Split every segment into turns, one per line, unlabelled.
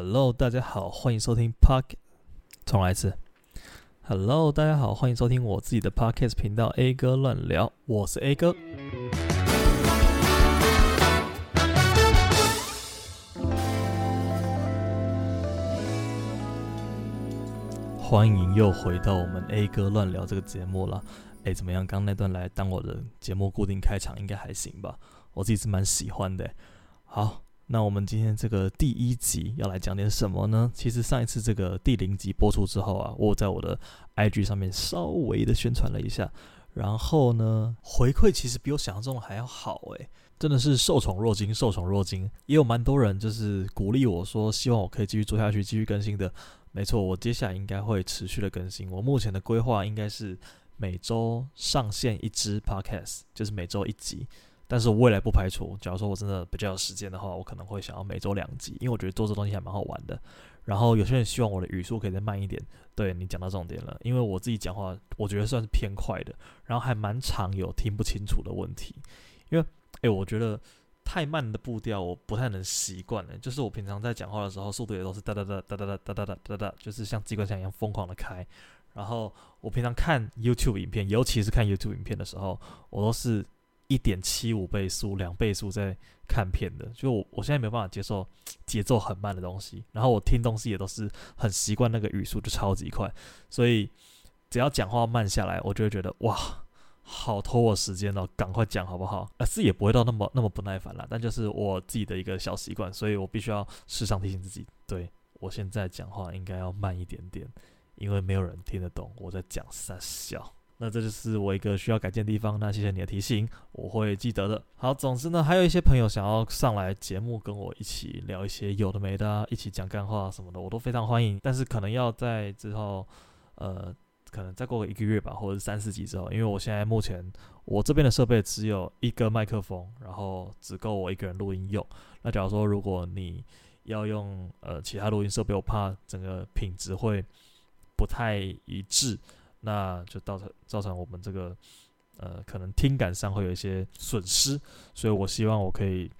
Hello，大家好，欢迎收听 Park 重来一次。Hello，大家好，欢迎收听我自己的 Podcast 频道 A 哥乱聊，我是 A 哥。欢迎又回到我们 A 哥乱聊这个节目了。哎，怎么样？刚那段来当我的节目固定开场，应该还行吧？我自己是蛮喜欢的。好。那我们今天这个第一集要来讲点什么呢？其实上一次这个第零集播出之后啊，我在我的 IG 上面稍微的宣传了一下，然后呢，回馈其实比我想象中的还要好诶，真的是受宠若惊，受宠若惊，也有蛮多人就是鼓励我说，希望我可以继续做下去，继续更新的。没错，我接下来应该会持续的更新。我目前的规划应该是每周上线一支 Podcast，就是每周一集。但是我未来不排除，假如说我真的比较有时间的话，我可能会想要每周两集，因为我觉得做这东西还蛮好玩的。然后有些人希望我的语速可以再慢一点，对，你讲到重点了，因为我自己讲话，我觉得算是偏快的，然后还蛮常有听不清楚的问题。因为，诶，我觉得太慢的步调我不太能习惯呢。就是我平常在讲话的时候，速度也都是哒哒哒哒哒哒哒哒哒哒哒，就是像机关枪一样疯狂的开。然后我平常看 YouTube 影片，尤其是看 YouTube 影片的时候，我都是。一点七五倍速，两倍速在看片的，就我我现在没有办法接受节奏很慢的东西，然后我听东西也都是很习惯那个语速就超级快，所以只要讲话慢下来，我就会觉得哇，好拖我时间哦，赶快讲好不好？啊，是也不会到那么那么不耐烦啦，但就是我自己的一个小习惯，所以我必须要时常提醒自己，对，我现在讲话应该要慢一点点，因为没有人听得懂我在讲三小。那这就是我一个需要改进的地方。那谢谢你的提醒，我会记得的。好，总之呢，还有一些朋友想要上来节目跟我一起聊一些有的没的啊，一起讲干话什么的，我都非常欢迎。但是可能要在之后，呃，可能再过个一个月吧，或者是三四集之后，因为我现在目前我这边的设备只有一个麦克风，然后只够我一个人录音用。那假如说如果你要用呃其他录音设备，我怕整个品质会不太一致。那就造成造成我们这个呃，可能听感上会有一些损失，所以我希望我可以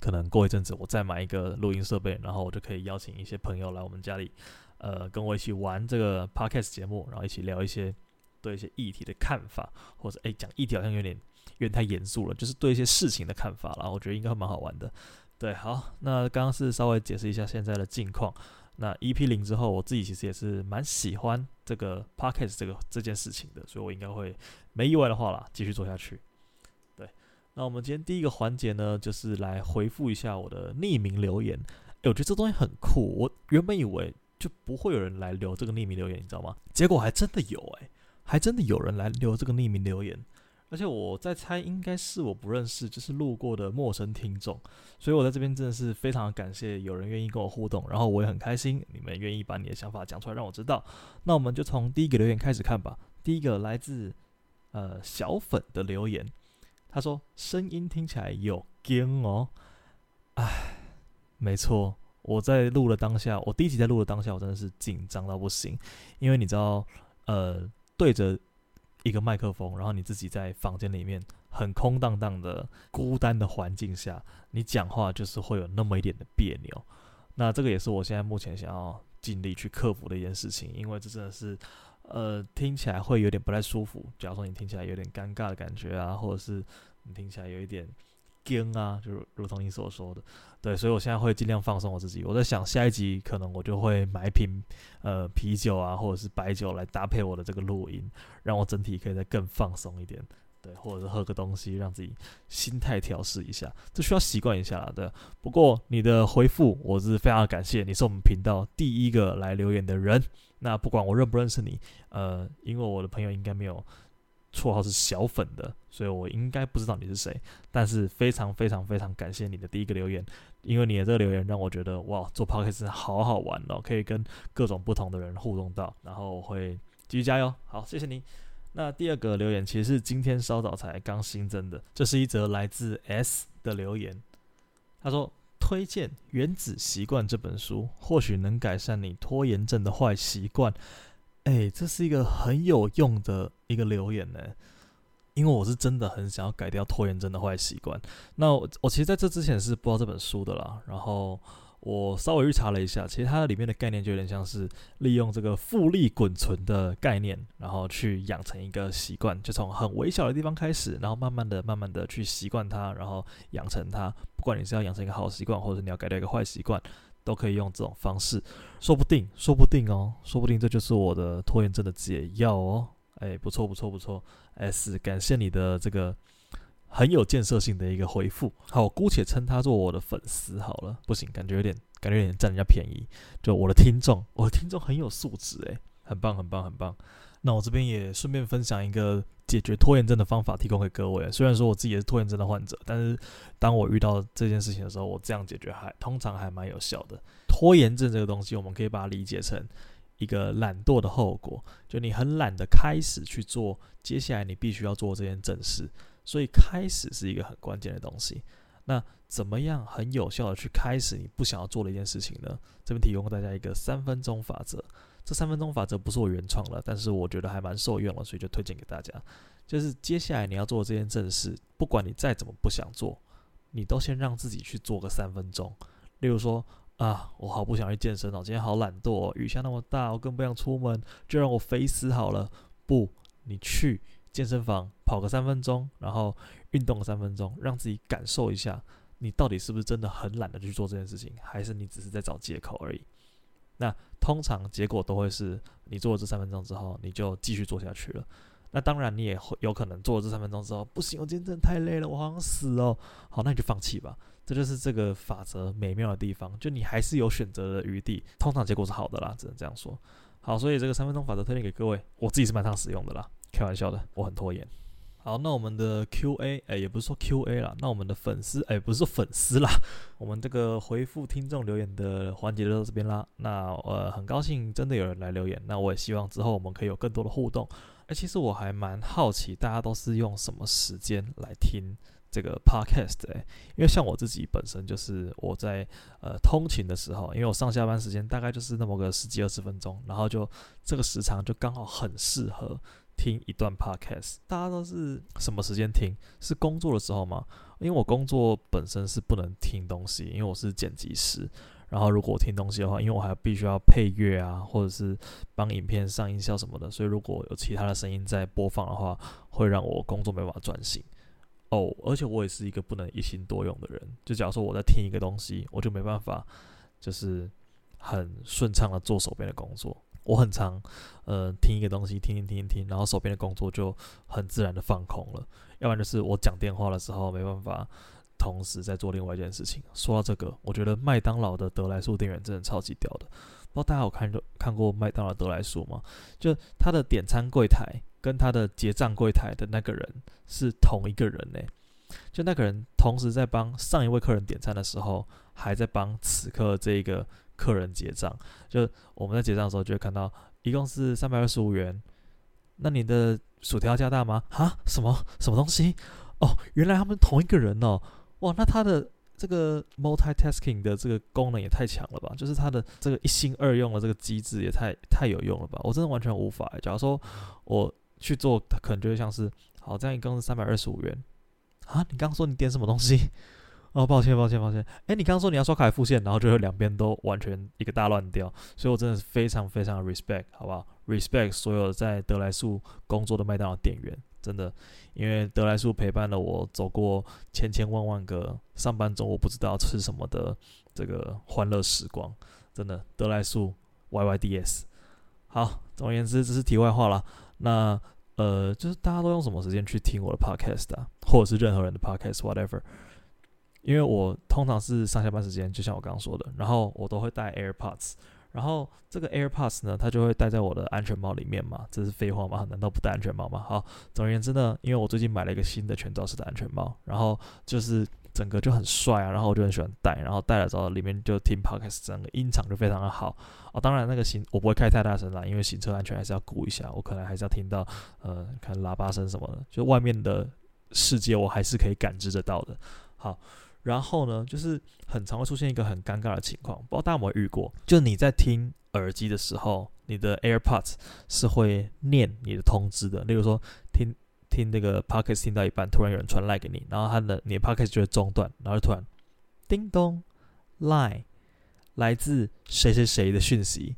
可能过一阵子我再买一个录音设备，然后我就可以邀请一些朋友来我们家里，呃，跟我一起玩这个 podcast 节目，然后一起聊一些对一些议题的看法，或者诶讲议题好像有点有点太严肃了，就是对一些事情的看法，然后我觉得应该蛮好玩的。对，好，那刚刚是稍微解释一下现在的近况。那 EP 零之后，我自己其实也是蛮喜欢这个 Podcast 这个这件事情的，所以我应该会没意外的话啦，继续做下去。对，那我们今天第一个环节呢，就是来回复一下我的匿名留言。诶，我觉得这东西很酷，我原本以为就不会有人来留这个匿名留言，你知道吗？结果还真的有，诶，还真的有人来留这个匿名留言。而且我在猜，应该是我不认识，就是路过的陌生听众，所以我在这边真的是非常感谢有人愿意跟我互动，然后我也很开心你们愿意把你的想法讲出来让我知道。那我们就从第一个留言开始看吧。第一个来自呃小粉的留言，他说声音听起来有惊哦，哎，没错，我在录的当下，我第一集在录的当下，我真的是紧张到不行，因为你知道，呃，对着。一个麦克风，然后你自己在房间里面很空荡荡的孤单的环境下，你讲话就是会有那么一点的别扭。那这个也是我现在目前想要尽力去克服的一件事情，因为这真的是，呃，听起来会有点不太舒服。假如说你听起来有点尴尬的感觉啊，或者是你听起来有一点。惊啊，就如同你所说的，对，所以我现在会尽量放松我自己。我在想下一集可能我就会买一瓶呃啤酒啊，或者是白酒来搭配我的这个录音，让我整体可以再更放松一点。对，或者是喝个东西，让自己心态调试一下，这需要习惯一下啦。对，不过你的回复我是非常感谢，你是我们频道第一个来留言的人。那不管我认不认识你，呃，因为我的朋友应该没有。绰号是小粉的，所以我应该不知道你是谁，但是非常非常非常感谢你的第一个留言，因为你的这个留言让我觉得哇，做 podcast 好好玩哦，可以跟各种不同的人互动到，然后我会继续加油。好，谢谢你。那第二个留言其实是今天稍早才刚新增的，这是一则来自 S 的留言，他说推荐《原子习惯》这本书，或许能改善你拖延症的坏习惯。哎、这是一个很有用的一个留言呢，因为我是真的很想要改掉拖延症的坏习惯。那我，我其实在这之前是不知道这本书的啦，然后我稍微预查了一下，其实它里面的概念就有点像是利用这个复利滚存的概念，然后去养成一个习惯，就从很微小的地方开始，然后慢慢的、慢慢的去习惯它，然后养成它。不管你是要养成一个好习惯，或者你要改掉一个坏习惯，都可以用这种方式。说不定，说不定哦，说不定这就是我的拖延症的解药哦。哎，不错，不错，不错。S，感谢你的这个。很有建设性的一个回复，好，我姑且称他做我的粉丝好了。不行，感觉有点，感觉有点占人家便宜。就我的听众，我的听众很有素质，诶，很棒，很棒，很棒。那我这边也顺便分享一个解决拖延症的方法，提供给各位。虽然说我自己也是拖延症的患者，但是当我遇到这件事情的时候，我这样解决还通常还蛮有效的。拖延症这个东西，我们可以把它理解成一个懒惰的后果，就你很懒得开始去做接下来你必须要做这件正事。所以开始是一个很关键的东西。那怎么样很有效的去开始你不想要做的一件事情呢？这边提供大家一个三分钟法则。这三分钟法则不是我原创的，但是我觉得还蛮受用的，所以就推荐给大家。就是接下来你要做的这件正事，不管你再怎么不想做，你都先让自己去做个三分钟。例如说啊，我好不想去健身哦，今天好懒惰哦，雨下那么大，我更不想出门，就让我肥死好了。不，你去。健身房跑个三分钟，然后运动个三分钟，让自己感受一下，你到底是不是真的很懒得去做这件事情，还是你只是在找借口而已？那通常结果都会是你做了这三分钟之后，你就继续做下去了。那当然你也会有可能做了这三分钟之后，不行，我今天真的太累了，我好想死哦。好，那你就放弃吧。这就是这个法则美妙的地方，就你还是有选择的余地。通常结果是好的啦，只能这样说。好，所以这个三分钟法则推荐给各位，我自己是蛮常使用的啦。开玩笑的，我很拖延。好，那我们的 Q&A，哎，也不是说 Q&A 啦，那我们的粉丝，哎，不是说粉丝啦，我们这个回复听众留言的环节就到这边啦。那呃，很高兴真的有人来留言，那我也希望之后我们可以有更多的互动。哎，其实我还蛮好奇，大家都是用什么时间来听这个 Podcast？哎，因为像我自己本身就是我在呃通勤的时候，因为我上下班时间大概就是那么个十几二十分钟，然后就这个时长就刚好很适合。听一段 podcast，大家都是什么时间听？是工作的时候吗？因为我工作本身是不能听东西，因为我是剪辑师。然后如果我听东西的话，因为我还必须要配乐啊，或者是帮影片上音效什么的，所以如果有其他的声音在播放的话，会让我工作没办法专心。哦，而且我也是一个不能一心多用的人。就假如说我在听一个东西，我就没办法，就是很顺畅的做手边的工作。我很常，呃，听一个东西，听听听听，然后手边的工作就很自然的放空了。要不然就是我讲电话的时候没办法同时在做另外一件事情。说到这个，我觉得麦当劳的得来速店员真的超级屌的。不知道大家有看看过麦当劳得来速吗？就他的点餐柜台跟他的结账柜台的那个人是同一个人呢。就那个人同时在帮上一位客人点餐的时候，还在帮此刻这个。客人结账，就我们在结账的时候就会看到，一共是三百二十五元。那你的薯条加大吗？啊？什么什么东西？哦，原来他们同一个人哦。哇，那他的这个 multitasking 的这个功能也太强了吧？就是他的这个一心二用的这个机制也太太有用了吧？我真的完全无法。假如说我去做，可能就会像是，好，这样一共是三百二十五元。啊？你刚刚说你点什么东西？哦，抱歉，抱歉，抱歉。诶，你刚刚说你要刷卡付现，然后就两边都完全一个大乱掉，所以我真的是非常非常 respect，好不好？respect 所有在得来速工作的麦当劳店员，真的，因为得来速陪伴了我走过千千万万个上班中我不知道吃什么的这个欢乐时光，真的，得来速 YYDS。好，总而言之，这是题外话了。那呃，就是大家都用什么时间去听我的 podcast 啊，或者是任何人的 podcast，whatever。因为我通常是上下班时间，就像我刚刚说的，然后我都会带 AirPods，然后这个 AirPods 呢，它就会戴在我的安全帽里面嘛，这是废话吗？难道不戴安全帽吗？好，总而言之呢，因为我最近买了一个新的全罩式的安全帽，然后就是整个就很帅啊，然后我就很喜欢戴，然后戴了之后里面就听 Podcast，整个音场就非常的好哦。当然那个行我不会开太大声啦，因为行车安全还是要顾一下，我可能还是要听到呃看喇叭声什么的，就外面的世界我还是可以感知得到的。好。然后呢，就是很常会出现一个很尴尬的情况，不知道大家有没有遇过？就你在听耳机的时候，你的 AirPods 是会念你的通知的。例如说，听听那个 Podcast 听到一半，突然有人传来给你，然后他的你的 Podcast 就会中断，然后突然叮咚 Line 来自谁谁谁的讯息。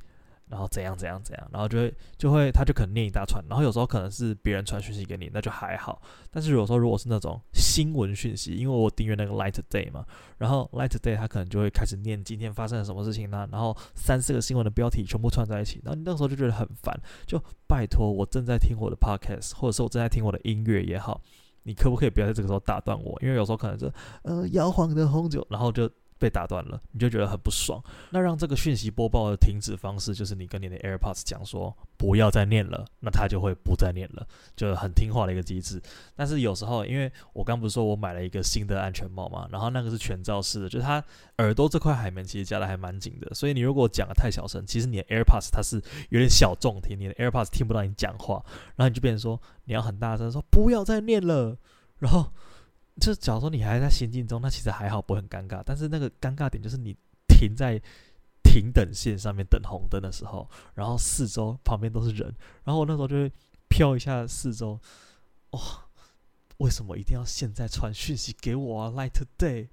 然后怎样怎样怎样，然后就会就会他就可能念一大串，然后有时候可能是别人传讯息给你，那就还好。但是有时候如果是那种新闻讯息，因为我订阅那个 Light Day 嘛，然后 Light Day 他可能就会开始念今天发生了什么事情呢？然后三四个新闻的标题全部串在一起，然后你那时候就觉得很烦。就拜托我正在听我的 Podcast，或者是我正在听我的音乐也好，你可不可以不要在这个时候打断我？因为有时候可能是呃摇晃的红酒，然后就。被打断了，你就觉得很不爽。那让这个讯息播报的停止方式，就是你跟你的 AirPods 讲说不要再念了，那它就会不再念了，就很听话的一个机制。但是有时候，因为我刚不是说我买了一个新的安全帽嘛，然后那个是全罩式的，就是它耳朵这块海绵其实夹的还蛮紧的，所以你如果讲的太小声，其实你的 AirPods 它是有点小众听，你的 AirPods 听不到你讲话，然后你就变成说你要很大声说不要再念了，然后。就假如说你还在行进中，那其实还好，不会很尴尬。但是那个尴尬点就是你停在停等线上面等红灯的时候，然后四周旁边都是人，然后我那时候就会飘一下四周，哇、哦，为什么一定要现在传讯息给我啊？Like today，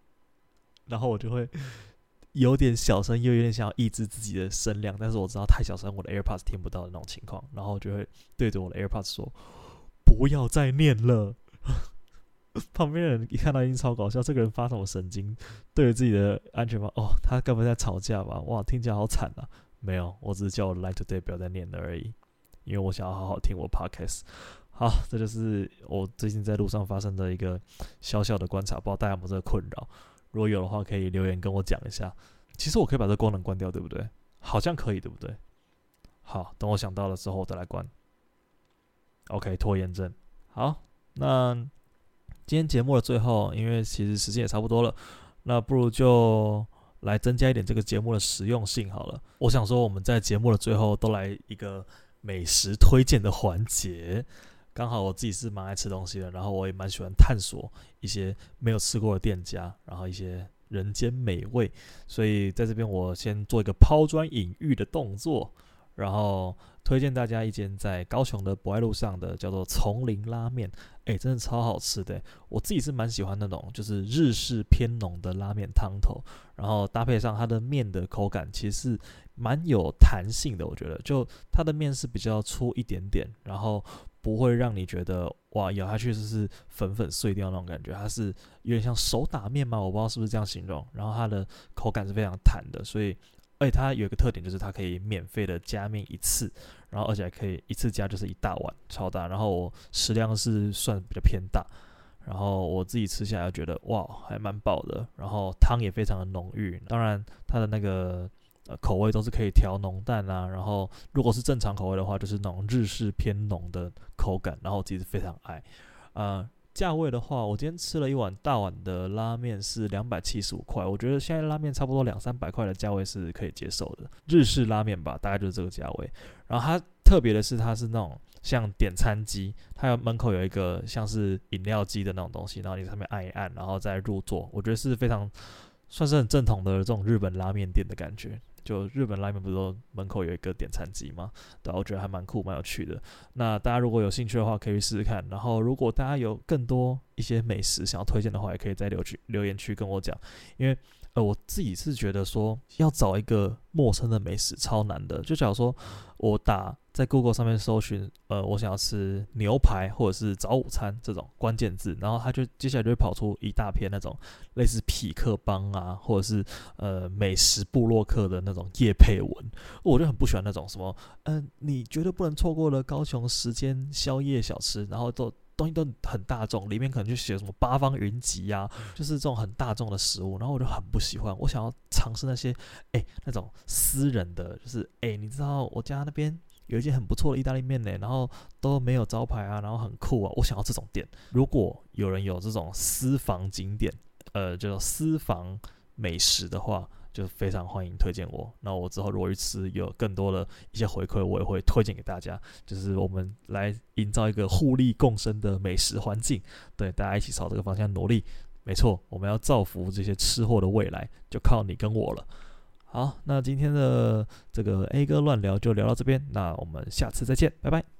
然后我就会有点小声，又有点想要抑制自己的声量，但是我知道太小声，我的 AirPods 听不到的那种情况，然后我就会对着我的 AirPods 说：“不要再念了。” 旁边人一看到已经超搞笑，这个人发什么神经？对着自己的安全帽哦，他该不会在吵架吧？哇，听起来好惨啊！没有，我只是叫我 Light Today 不要再念了而已，因为我想要好好听我 Podcast。好，这就是我最近在路上发生的一个小小的观察，不知道大家有没有这个困扰？如果有的话，可以留言跟我讲一下。其实我可以把这个功能关掉，对不对？好像可以，对不对？好，等我想到了之后我再来关。OK，拖延症。好，那。今天节目的最后，因为其实时间也差不多了，那不如就来增加一点这个节目的实用性好了。我想说，我们在节目的最后都来一个美食推荐的环节。刚好我自己是蛮爱吃东西的，然后我也蛮喜欢探索一些没有吃过的店家，然后一些人间美味。所以在这边，我先做一个抛砖引玉的动作，然后。推荐大家一间在高雄的博爱路上的叫做丛林拉面，哎，真的超好吃的。我自己是蛮喜欢那种就是日式偏浓的拉面汤头，然后搭配上它的面的口感，其实是蛮有弹性的。我觉得，就它的面是比较粗一点点，然后不会让你觉得哇咬下去就是粉粉碎掉那种感觉，它是有点像手打面嘛，我不知道是不是这样形容。然后它的口感是非常弹的，所以。而且它有一个特点，就是它可以免费的加面一次，然后而且还可以一次加就是一大碗，超大。然后我食量是算比较偏大，然后我自己吃下来觉得哇，还蛮饱的。然后汤也非常的浓郁，当然它的那个口味都是可以调浓淡啊。然后如果是正常口味的话，就是那种日式偏浓的口感。然后我自己非常爱，啊、呃。价位的话，我今天吃了一碗大碗的拉面是两百七十五块，我觉得现在拉面差不多两三百块的价位是可以接受的，日式拉面吧，大概就是这个价位。然后它特别的是，它是那种像点餐机，它有门口有一个像是饮料机的那种东西，然后你上面按一按，然后再入座，我觉得是非常算是很正统的这种日本拉面店的感觉。就日本拉面不是说门口有一个点餐机吗？对，我觉得还蛮酷、蛮有趣的。那大家如果有兴趣的话，可以去试试看。然后，如果大家有更多一些美食想要推荐的话，也可以在留区留言区跟我讲，因为。呃，我自己是觉得说要找一个陌生的美食超难的。就假如说我打在 Google 上面搜寻，呃，我想要吃牛排或者是早午餐这种关键字，然后它就接下来就会跑出一大片那种类似匹克邦啊，或者是呃美食部落客的那种业配文，我就很不喜欢那种什么，嗯、你绝对不能错过了高雄时间宵夜小吃，然后都。东西都很大众，里面可能就写什么八方云集呀，就是这种很大众的食物，然后我就很不喜欢。我想要尝试那些，哎、那种私人的，就是，哎、你知道我家那边有一间很不错的意大利面呢，然后都没有招牌啊，然后很酷啊，我想要这种店。如果有人有这种私房景点，呃，叫做私房美食的话。就非常欢迎推荐我，那我之后如果去吃有更多的一些回馈，我也会推荐给大家。就是我们来营造一个互利共生的美食环境，对，大家一起朝这个方向努力。没错，我们要造福这些吃货的未来，就靠你跟我了。好，那今天的这个 A 哥乱聊就聊到这边，那我们下次再见，拜拜。